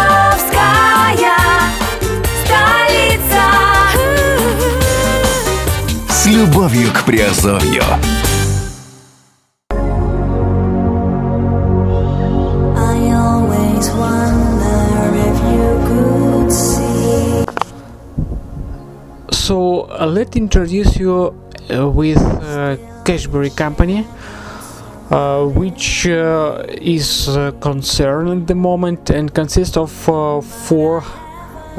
Азовская столица. С любовью к Приазовью. I always wonder if you could see. So uh, let's introduce you uh, with uh, Cashbery Company, uh, which uh, is uh, concerned at the moment and consists of uh, four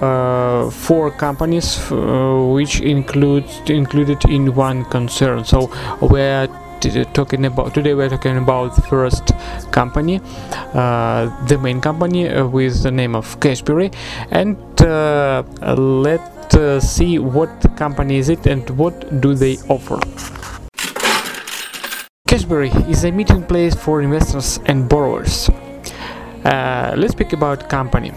uh, four companies uh, which include included in one concern. So we're talking about today we're talking about the first company uh, the main company uh, with the name of Cashbery and uh, let's see what company is it and what do they offer. Cashbery is a meeting place for investors and borrowers. Uh, let's speak about company.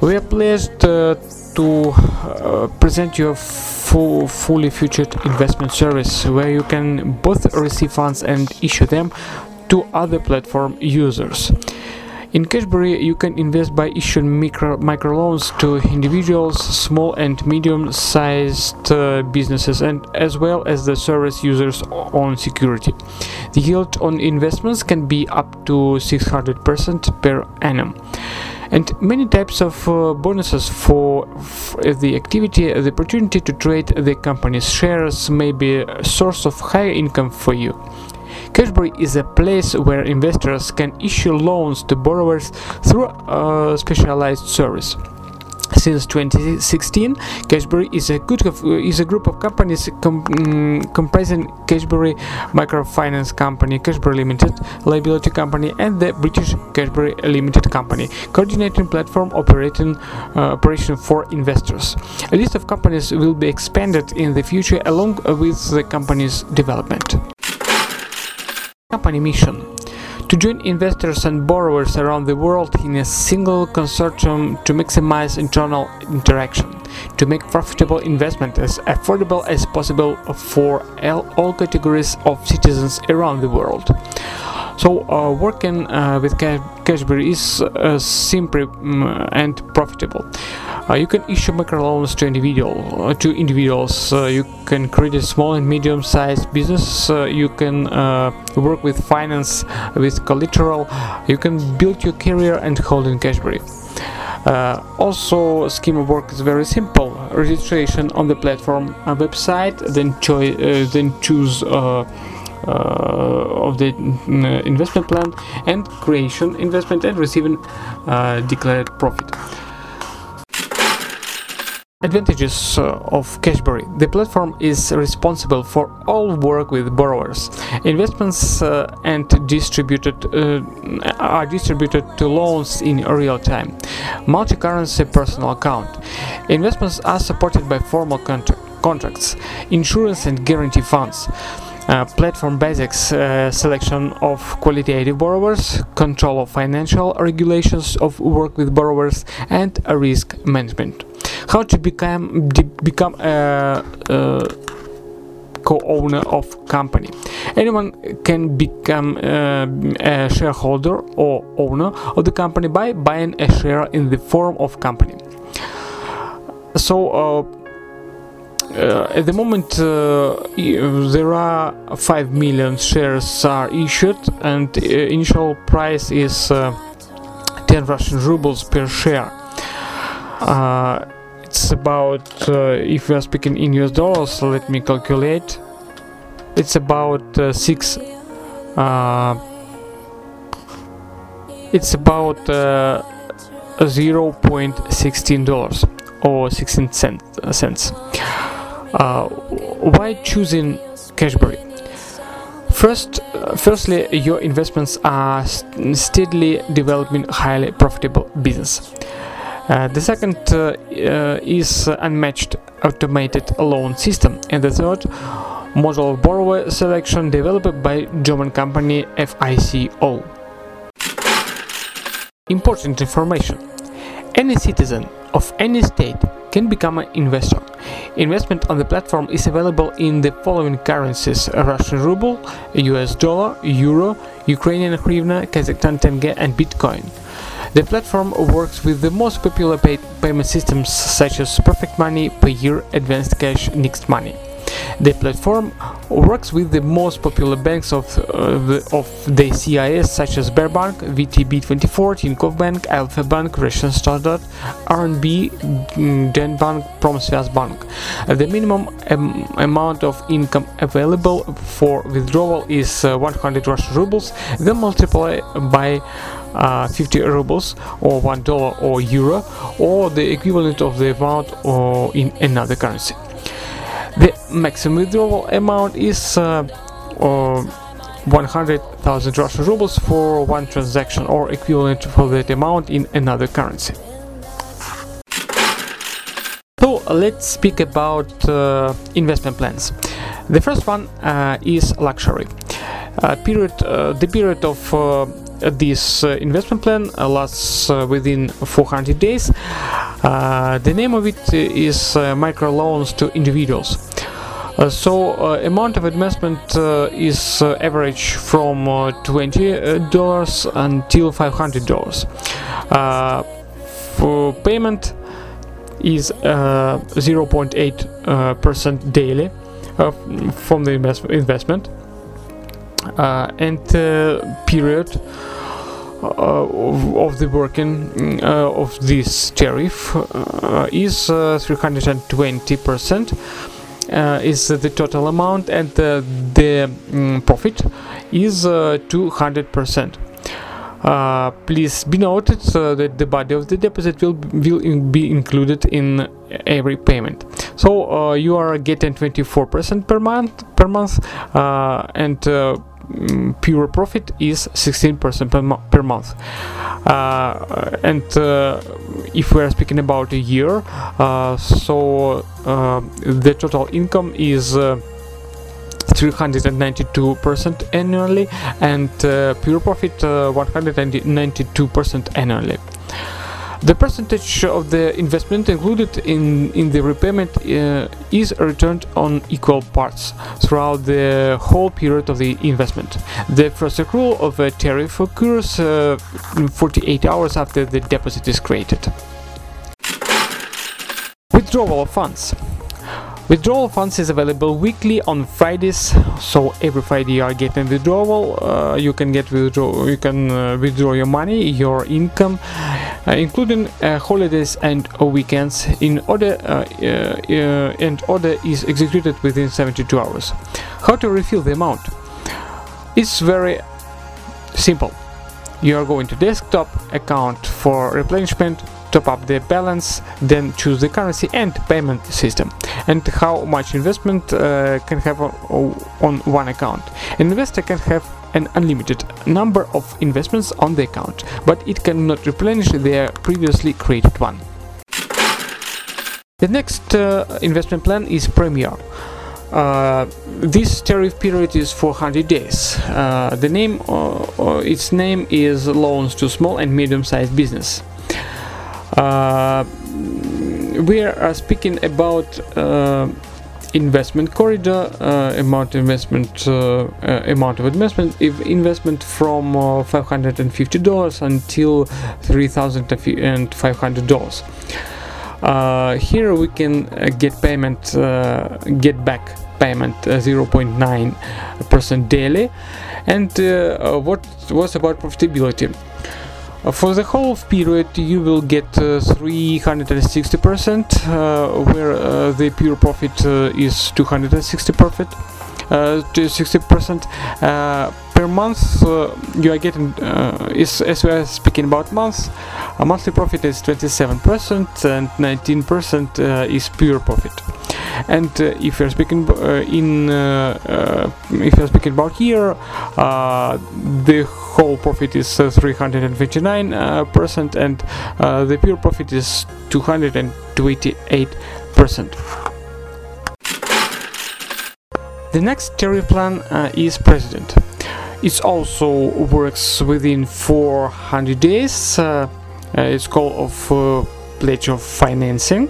We are pleased uh, to uh, present you a full, fully featured investment service where you can both receive funds and issue them to other platform users. In Cashbery, you can invest by issuing micro microloans to individuals, small and medium-sized uh, businesses, and as well as the service users on security. The yield on investments can be up to 600% per annum and many types of uh, bonuses for the activity the opportunity to trade the company's shares may be a source of higher income for you Cashbery is a place where investors can issue loans to borrowers through a specialized service. Since 2016, Cashbery is a is a group of companies com- mm, comprising Cashbery Microfinance Company, Cashbery Limited Liability Company, and the British Cashbery Limited Company, coordinating platform operating uh, operation for investors. A list of companies will be expanded in the future along with the company's development. Company mission to join investors and borrowers around the world in a single consortium to maximize internal interaction, to make profitable investment as affordable as possible for all categories of citizens around the world. So, uh, working uh, with Ca- Cashbery is uh, simple mm, and profitable. You can issue microloans to individual to individuals. You can create a small and medium-sized business. You can work with finance with collateral. You can build your career and hold in Cashbery. Uh, also, scheme of work is very simple. Registration on the platform website, then uh, then choose. Uh, uh, of the mm, investment plan and creation investment and receiving uh, declared profit Advantages uh, of Cashbery. The platform is responsible for all work with borrowers. Investments uh, and distributed uh, are distributed to loans in real time. Multi-currency personal account. Investments are supported by formal contra- contracts, insurance and guarantee funds. Uh, platform basics uh, selection of qualitative borrowers, control of financial regulations of work with borrowers, and risk management. How to become become a, uh co-owner of company? Anyone can become uh, a shareholder or owner of the company by buying a share in the form of company. So. Uh, uh, at the moment, uh, there are 5 million shares are issued, and uh, initial price is uh, 10 Russian rubles per share. Uh, it's about, if we are speaking in US dollars, let me calculate. It's about uh, 6. Uh, it's about uh, 0.16 dollars or 16 cent, uh, cents. Uh, why choosing Cashbery? First, uh, firstly, your investments are st- steadily developing highly profitable business. Uh, the second uh, uh, is unmatched automated loan system, and the third, model of borrower selection developed by German company FICO. Important information: Any citizen of any state can become an investor. Investment on the platform is available in the following currencies Russian ruble, US dollar, euro, Ukrainian hryvnia, Kazakhstan tenge, and Bitcoin. The platform works with the most popular pay- payment systems such as Perfect Money, Payeer, Advanced Cash, Next Money. The platform works with the most popular banks of, uh, the, of the CIS such as Sberbank, VTB24, Tinkoff Bank, Alfa Bank, Russian Standard, RNB, mm, Denbank, Promsvyazbank. Uh, The minimum um, amount of income available for withdrawal is uh, 100 Russian rubles, then multiply by uh, 50 rubles or 1 dollar or euro or the equivalent of the amount or in another currency. Maximum withdrawal amount is uh, uh, 100,000 Russian rubles for one transaction or equivalent for that amount in another currency. So let's speak about uh, investment plans. The first one uh, is luxury. Uh, period, uh, the period of uh, this investment plan lasts within 400 days. The name of it is uh, micro loans to individuals. Uh, so uh, amount of investment uh, is average from uh, 20 uh, dollars until 500 dollars. Uh, for payment is uh, 0.8 uh, percent daily from the invest- investment and period uh, of, of the working uh, of this tariff uh, is uh, 320 percent is the total amount and uh, the mm, profit is uh, 200 percent uh, please be noted uh, that the body of the deposit will will in- be included in every payment. So uh, you are getting 24% per month per month, uh, and uh, mm, pure profit is 16% per, mo- per month. Uh, and uh, if we are speaking about a year, uh, so uh, the total income is. Uh, 392% annually and uh, pure profit uh, 192% annually. The percentage of the investment included in, in the repayment uh, is returned on equal parts throughout the whole period of the investment. The first accrual of a tariff occurs uh, 48 hours after the deposit is created. Withdrawal of funds. Withdrawal funds is available weekly on Fridays, so every Friday you are getting withdrawal. Uh, you can get withdraw, you can uh, withdraw your money, your income, including uh, holidays and uh, weekends. In order, uh, uh, uh, and order is executed within 72 hours. How to refill the amount? It's very simple. You are going to desktop account for replenishment, top up the balance, then choose the currency and payment system, and how much investment uh, can have on, on one account. An investor can have an unlimited number of investments on the account, but it cannot replenish their previously created one. The next uh, investment plan is Premier. Uh, this tariff period is 400 days. Uh, the name, uh, uh, its name is loans to small and medium-sized business. Uh, we are uh, speaking about uh, investment corridor, uh, amount investment, uh, uh, amount of investment, if investment from uh, 550 dollars until 3,500 dollars. Uh, here we can get payment, get back payment uh, 0.9 percent daily. And what was about profitability? Uh, for the whole period, you will get uh, 360 percent, uh, where uh, the pure profit uh, is 260 profit. Uh, to 60 percent uh, per month uh, you are getting uh, is as we are speaking about months a monthly profit is 27 percent and 19 percent uh, is pure profit and uh, if you're speaking uh, in uh, if you're speaking about here the whole profit is uh, 359 uh, percent and the pure profit is 228 percent. The next tariff plan uh, is president. It also works within 400 days uh, it's called of pledge of financing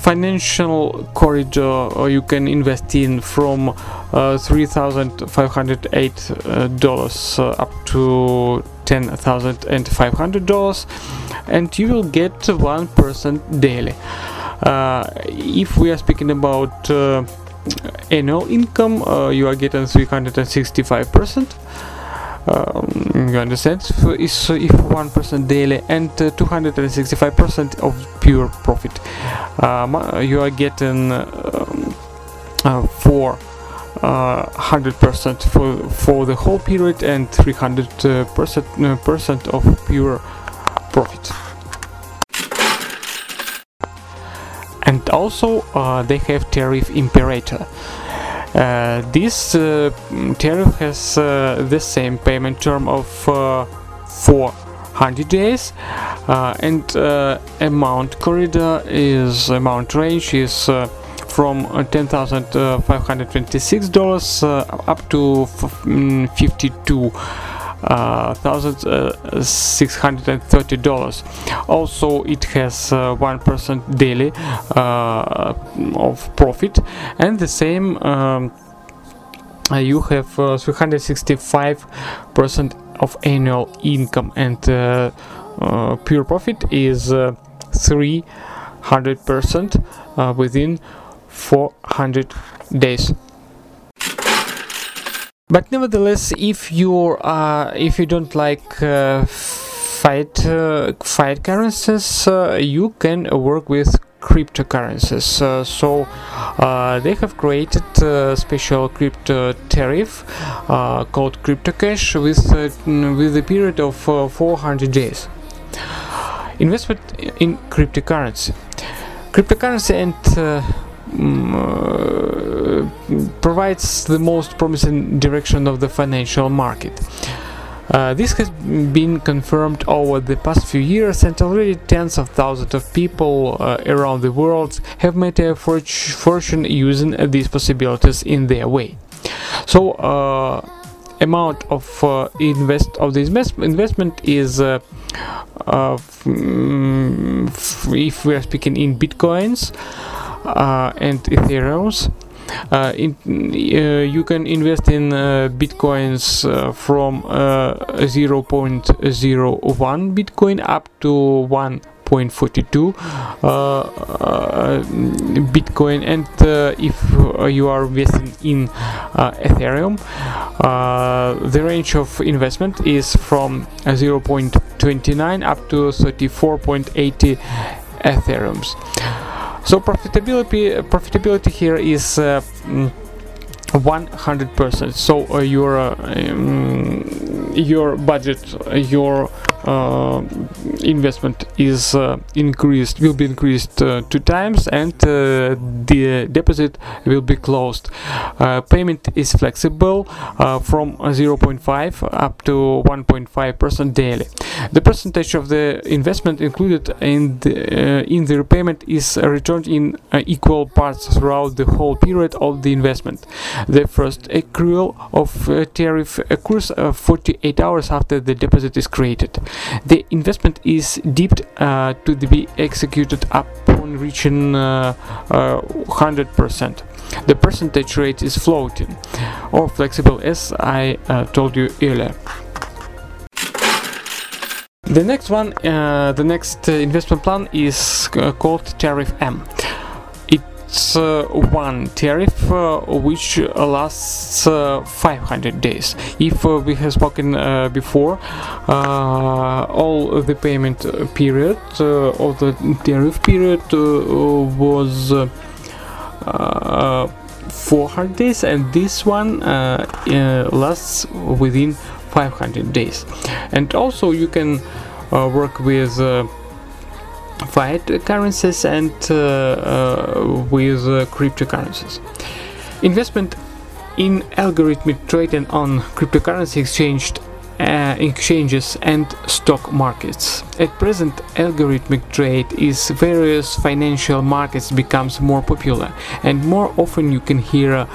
financial corridor you can invest in from uh, 3,508 uh, dollars uh, up to $10,500 and you will get 1% daily. Uh, if we are speaking about uh, annual income, uh, you are getting 365%. Um, you understand? So if one percent daily and uh, 265 percent of pure profit. Uh, you are getting um, uh, four hundred percent for for the whole period and 300 uh, percent uh, percent of pure profit. And also uh, they have tariff imperator. Uh, this uh, tariff has uh, the same payment term of uh, 400 days and amount corridor is amount range is from uh, $10,526 uh, up to mm, 52 uh, thousand uh, dollars. Also, it has uh, one percent daily uh, of profit, and the same. Um, uh, you have uh, 365 percent of annual income, and uh, uh, pure profit is uh, 300 percent uh, within 400 days but nevertheless if you uh, if you don't like uh, fight uh, fiat currencies uh, you can work with cryptocurrencies. Uh, so uh, they have created a special crypto tariff uh, called cryptocash with uh, with a period of uh, 400 days. Investment in cryptocurrency. Cryptocurrency and uh, uh, provides the most promising direction of the financial market. Uh, this has been confirmed over the past few years, and already tens of thousands of people uh, around the world have made a fortune using uh, these possibilities in their way. So, uh, amount of uh, invest of the invest, investment is uh, uh, if we are speaking in bitcoins uh, and ethereums uh, in, uh, you can invest in bitcoins from 0.01 bitcoin up to 1 0.42 uh, uh, bitcoin and uh, if you are investing in ethereum the range of investment is from 0.29 up to 34.80 ethereums. So profitability profitability here is 100% so uh, your uh, um, your budget your uh, investment is uh, increased will be increased uh, two times and uh, the deposit will be closed uh, payment is flexible uh, from 0.5 up to 1.5 percent daily the percentage of the investment included in the, in the repayment is returned in equal parts throughout the whole period of the investment. The first accrual of tariff occurs uh, 48 hours after the deposit is created. The investment is deemed uh, to be executed upon reaching uh, uh, 100%. The percentage rate is floating or flexible as I uh, told you earlier. The next one, uh, the next uh, investment plan is uh, called Tariff M. Uh, one tariff uh, which lasts uh, 500 days. If we have spoken before, all the payment period of the tariff period was uh, uh, 400 days, and this one uh, uh, lasts within 500 days. And also, you can uh, work with fiat currencies and uh, uh, with uh, cryptocurrencies. Investment in algorithmic trading on cryptocurrency exchange, uh, exchanges and stock markets. At present, algorithmic trade is various financial markets becomes more popular, and more often you can hear.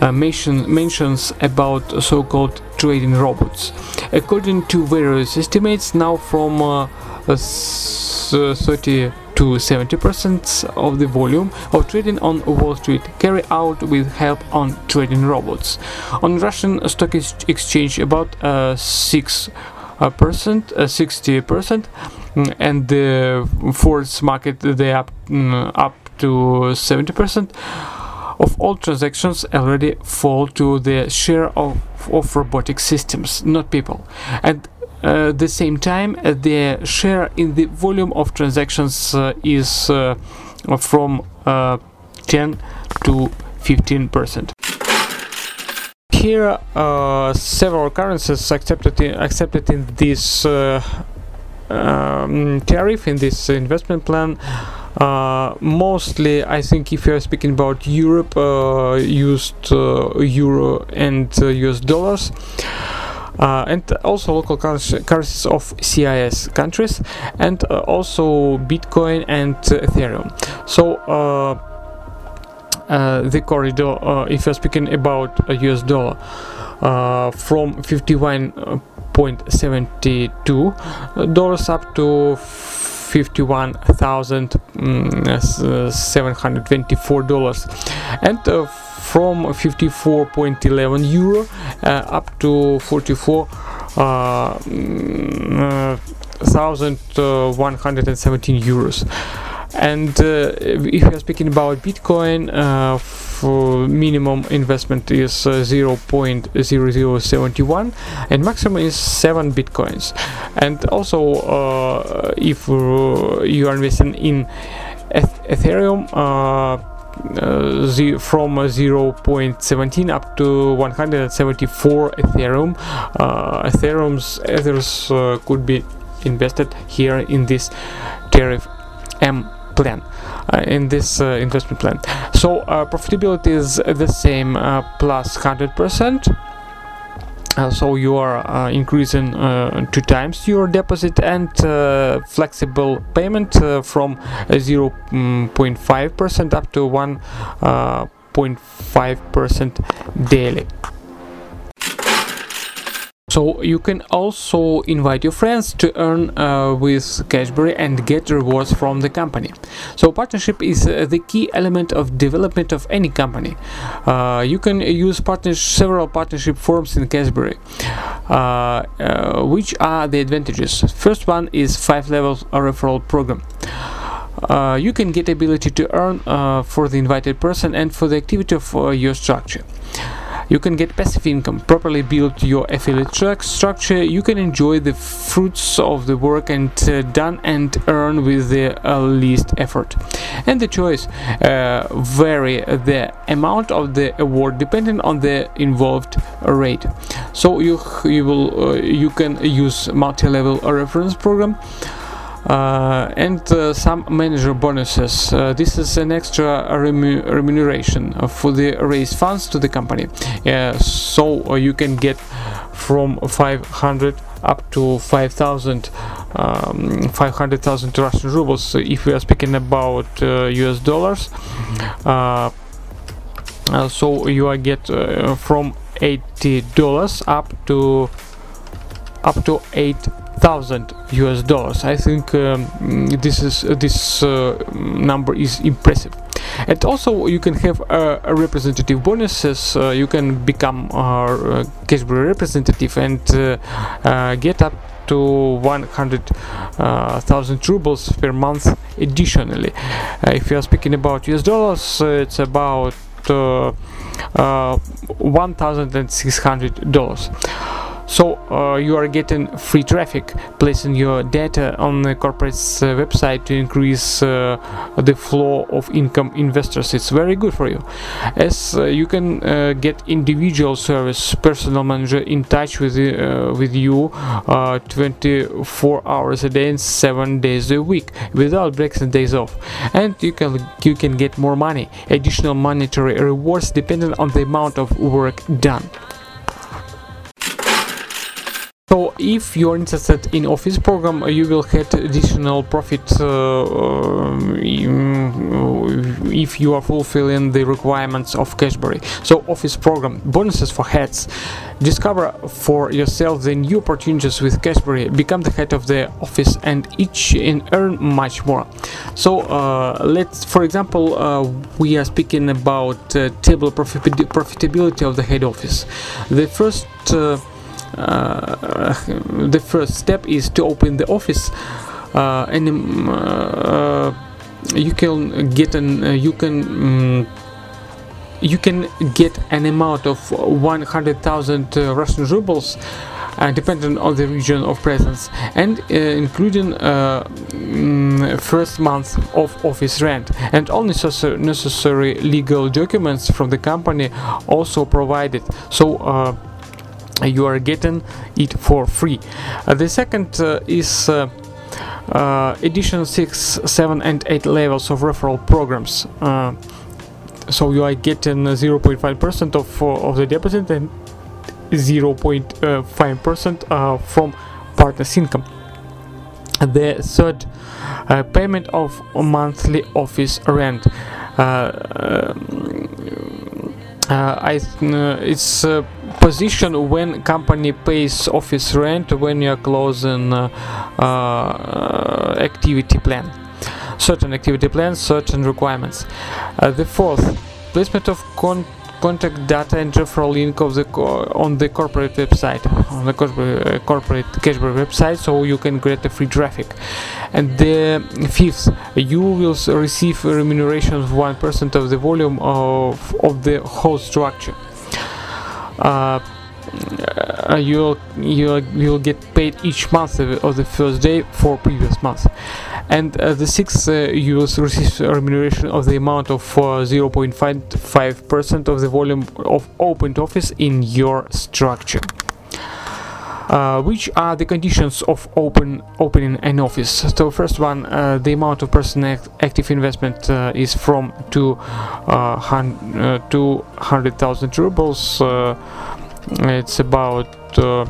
Uh, mention, mentions about so-called trading robots. According to various estimates, now from uh, uh, s- uh, 32 to 70% of the volume of trading on Wall Street carried out with help on trading robots. On Russian stock ex- exchange, about uh, 6 uh, percent, uh, 60 percent, mm, and the forex market they up mm, up to 70 percent of all transactions already fall to the share of, of robotic systems, not people. And at uh, the same time, uh, the share in the volume of transactions uh, is uh, from uh, 10 to 15 percent. Here, uh, several currencies accepted in, accepted in this uh, um, tariff in this investment plan. Uh, mostly, I think, if you are speaking about Europe, uh, used uh, euro and uh, US dollars. Uh, and also local currencies of CIS countries, and uh, also Bitcoin and uh, Ethereum. So uh, uh, the corridor, uh, if you're speaking about US dollar, uh, from 51.72 dollars up to 51,724 dollars, and uh, from 54.11 euro uh, up to 44. Uh, mm, uh, 1117 euros and uh, if you are speaking about bitcoin uh, minimum investment is uh, 0.0071 and maximum is 7 bitcoins. And also uh, if uh, you are investing in Eth- ethereum uh, uh, from uh, 0.17 up to 174 ethereum uh, ethereum's ethers could be invested here in this tariff M plan uh, in this uh, investment plan. So uh, profitability is the same plus 100% uh, so you are uh, increasing uh, two times your deposit and flexible payment from uh, 0.5% up to 1.5% daily so you can also invite your friends to earn uh, with Cashbery and get rewards from the company. So partnership is uh, the key element of development of any company. Uh, you can use partners several partnership forms in Cashbery. Uh, uh, which are the advantages? First one is five levels referral program. Uh, you can get ability to earn uh, for the invited person and for the activity of uh, your structure. You can get passive income, properly build your affiliate structure. You can enjoy the fruits of the work and uh, done and earn with the uh, least effort. And the choice uh, vary the amount of the award depending on the involved rate. So you you will uh, you can use multi-level reference program and uh, some manager bonuses. Uh, this is an extra remu- remuneration uh, for the raised funds to the company. Uh, so uh, you can get from 500 up to 5,000, um, 500,000 Russian rubles. If we are speaking about uh, US dollars, uh, uh, so you are get uh, from 80 dollars up to up to 8,000 US dollars. I think um, this is uh, this uh, number is impressive. And also, you can have uh, representative bonuses. Uh, you can become a Cashbery representative and uh, uh, get up to 100,000 rubles per month additionally. Uh, if you are speaking about US dollars, uh, it's about uh, uh, $1,600 so uh, you are getting free traffic placing your data on the corporate's uh, website to increase uh, the flow of income investors. It's very good for you. As uh, you can uh, get individual service personal manager in touch with uh, with you uh, 24 hours a day and 7 days a week without breaks and days off. And you can you can get more money additional monetary rewards depending on the amount of work done if you're interested in office program, uh, you will get additional profit uh, um, if you are fulfilling the requirements of Cashbery. So office program bonuses for heads. Discover for yourself the new opportunities with Cashbery. Become the head of the office and each and earn much more. So uh, let's, for example, uh, we are speaking about uh, table profit- profitability of the head office. The first uh, uh, the first step is to open the office. Uh, and um, uh, you can get an uh, you can um, you can get an amount of 100,000 uh, Russian rubles uh, depending on the region of presence and uh, including uh, mm, first month of office rent. And all necessary, necessary legal documents from the company also provided. So uh, you are getting it for free. Uh, the second uh, is uh, edition 6, 7 and 8 levels of referral programs. So you are getting 0.5% of, of the deposit and 0.5% uh, from partner's income. The third uh, payment of monthly office rent. Uh, uh, I th- uh, it's a position when company pays office rent when you are closing uh, uh, activity plan. Certain activity plans certain requirements. Uh, the fourth placement of con- contact data and referral link of the on the corporate website on the corporate, uh, corporate cashback website so you can get a free traffic. And the fifth you will receive remuneration of 1% of the volume of, of the whole structure. Uh, uh, you'll you'll you'll get paid each month of the first day for previous month and uh, the sixth uh, you will receive remuneration of the amount of uh, 0.55% of the volume of opened office in your structure. Uh, which are the conditions of open opening an office? So first one uh, the amount of person act- active investment uh, is from two uh, hun- uh, 200,000 rubles uh, it's about uh,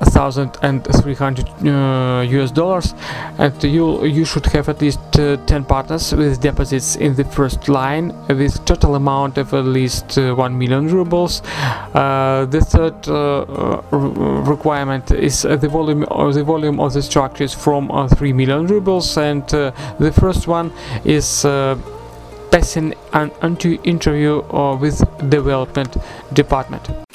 uh, three thousand and three hundred uh, US dollars, and you you should have at least uh, ten partners with deposits in the first line with total amount of at least uh, one million rubles. Uh, the third uh, uh, requirement is the volume or the volume of the structures from uh, three million rubles, and the first one is. Passing an interview with development department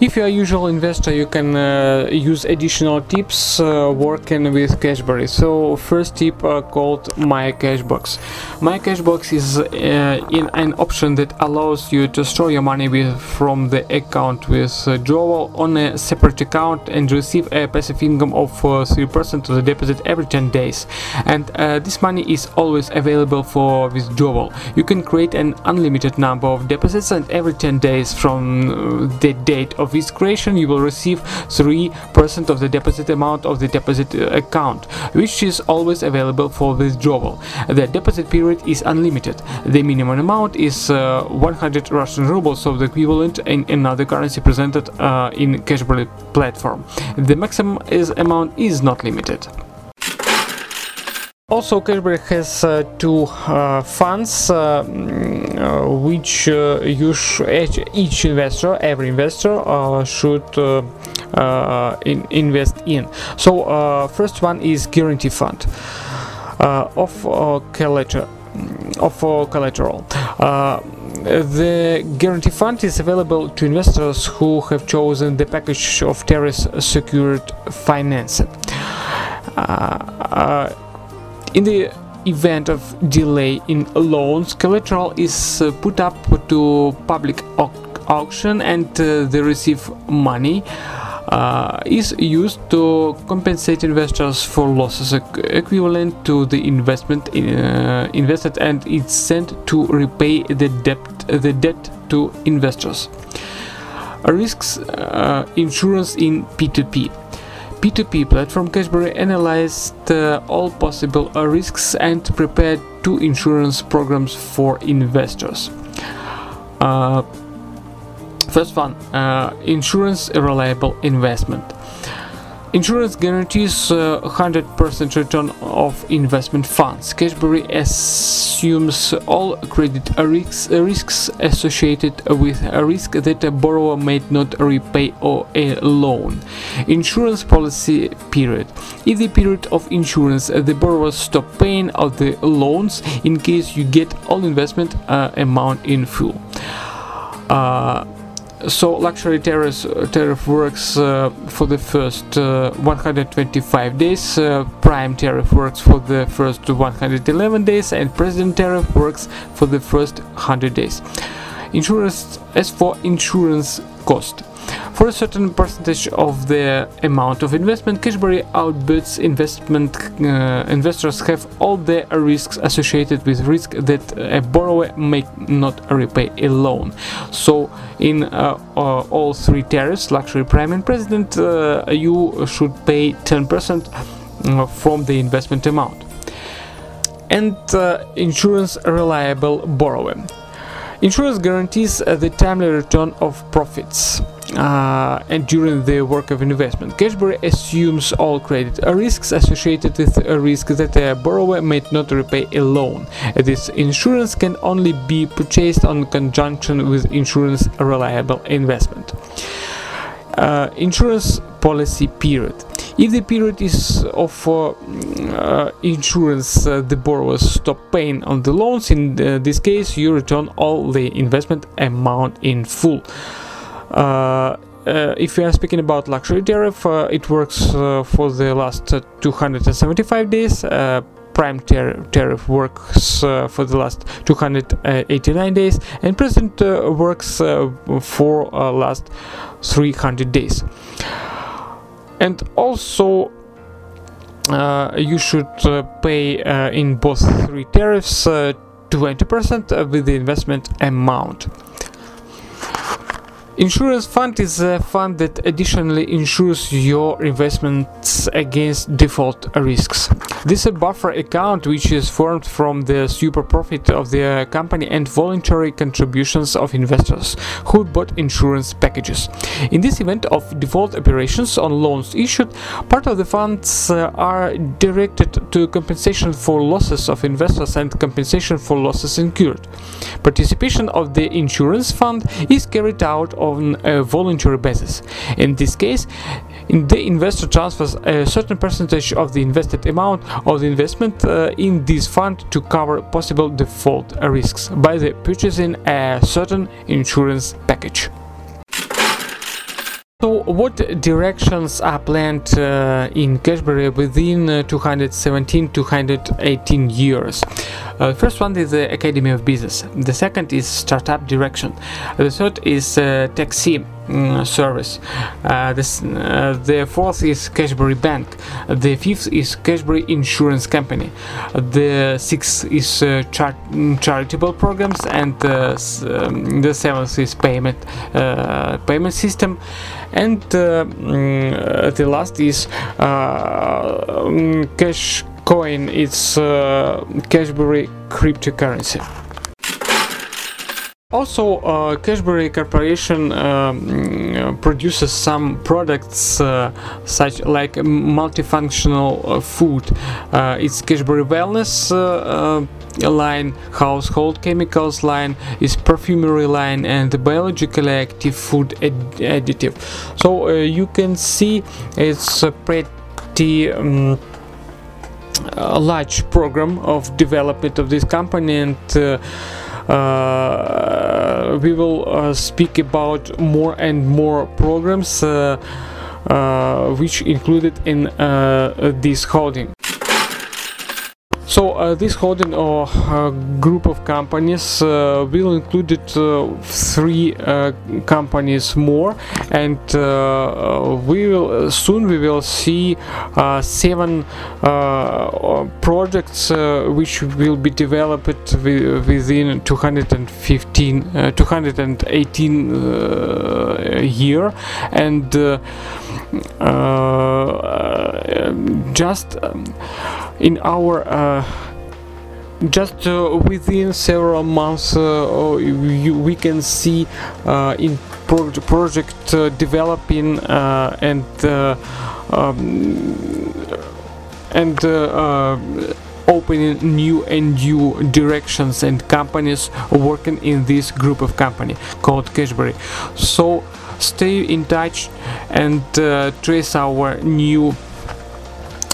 if you're a usual investor, you can uh, use additional tips uh, working with Cashbery. So, first tip uh, called My Cashbox. My Cashbox is uh, in an option that allows you to store your money with, from the account with uh, Joel on a separate account and receive a passive income of uh, 3% of the deposit every 10 days. And uh, this money is always available for withdrawal. You can create an unlimited number of deposits, and every 10 days from uh, the date of its creation, you will receive 3% of the deposit amount of the deposit uh, account, which is always available for withdrawal. The deposit period is unlimited. The minimum amount is uh, 100 Russian rubles, so the equivalent in another currency presented uh, in Cashbery platform. The maximum is amount is not limited. Also, Cashbery has uh, two uh, funds uh, mm, uh, which uh, each, each investor, every investor, uh, should in- invest in. So, first one is guarantee fund of uh, collateral. Of collateral. The guarantee fund is available to investors who have chosen the package of terrorist secured financing. In the event of delay in loans, collateral is uh, put up to public au- auction and uh, the received money uh, is used to compensate investors for losses equ- equivalent to the investment in, uh, invested and it's sent to repay the debt the debt to investors. Risks uh, insurance in P2P. P2P platform Cashbery analyzed uh, all possible risks and prepared two insurance programs for investors. Uh, first one, uh, insurance a reliable investment. Insurance guarantees uh, 100% return of investment funds. Cashbery assumes all credit risks, risks associated with a risk that a borrower may not repay or a loan. Insurance policy period. In the period of insurance, the borrower stop paying of the loans in case you get all investment uh, amount in full. Uh, so luxury tariff, tariff works uh, for the first uh, 125 days uh, prime tariff works for the first 111 days and president tariff works for the first 100 days. Insurance as for insurance cost for a certain percentage of the amount of investment, Cashbery outbids investment uh, investors have all the risks associated with risk that a borrower may not repay a loan. So, in uh, uh, all three tariffs, luxury, prime, and president, uh, you should pay 10% uh, from the investment amount. And insurance reliable borrowing. Insurance guarantees the timely return of profits uh, and during the work of investment. Cashbery assumes all credit risks associated with a risk that a borrower may not repay a loan. This insurance can only be purchased on conjunction with insurance reliable investment. Uh, insurance policy period. If the period is of uh, uh, insurance, uh, the borrowers stop paying on the loans. In uh, this case, you return all the investment amount in full. Uh, uh, if we are speaking about luxury tariff, uh, it works uh, for the last uh, 275 days. Uh, prime tar- tariff works for the last 289 days, and present works for last 300 days. And also, you should pay in both three tariffs uh, 20% with the investment amount. Insurance fund is a fund that additionally insures your investments against default risks. This is a buffer account which is formed from the super profit of the company and voluntary contributions of investors who bought insurance packages. In this event of default operations on loans issued, part of the funds uh, are directed to compensation for losses of investors and compensation for losses incurred. Participation of the insurance fund is carried out on a voluntary basis. In this case, the investor transfers a certain percentage of the invested amount of the investment uh, in this fund to cover possible default risks by the purchasing a certain insurance package. So, what directions are planned uh, in Cashbery within uh, 217 218 years? Uh, first one is the Academy of Business. The second is Startup Direction. The third is uh, Taxi mm, Service. Uh, this, uh, the fourth is Cashbery Bank. The fifth is Cashbery Insurance Company. The sixth is uh, char- mm, charitable programs, and um, the seventh is payment payment system and mm, the last is cash coin it's Cashbery cryptocurrency also, uh, Cashbery Corporation um, uh, produces some products uh, such like multifunctional uh, food. Uh, it's Cashbery Wellness line, household chemicals line, is perfumery line, and the biologically active food ad- additive. So you can see it's a pretty. Um, a large program of development of this company and we will uh, speak about more and more programs uh, uh, which included in uh, this holding. So uh, this holding or uh, group of companies uh, will include uh, three uh, companies more, and uh, we will soon we will see seven projects which will be developed wi- within 215 uh, 218 uh, year. And just um, in our uh, just uh, within several months uh, you, we can see uh, in pro- project uh, developing uh, and uh, um, and uh, uh, opening new and new directions and companies working in this group of company called Cashbery. So stay in touch and uh, trace our new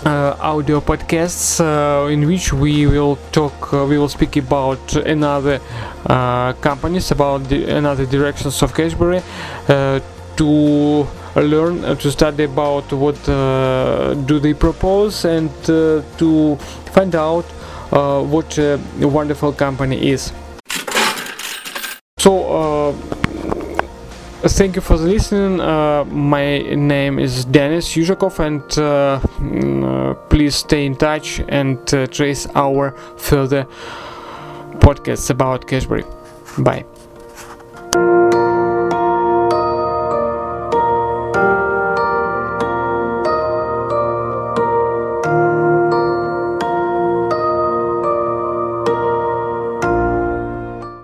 uh, audio podcasts uh, in which we will talk uh, we will speak about another uh, companies about the another directions of Cashbery uh, to learn uh, to study about what uh, do they propose and uh, to find out what a wonderful company is. So thank you for listening. Uh, my name is Denis Yuzhakov and mm, uh, please stay in touch and uh, trace our further podcasts about Cashbery bye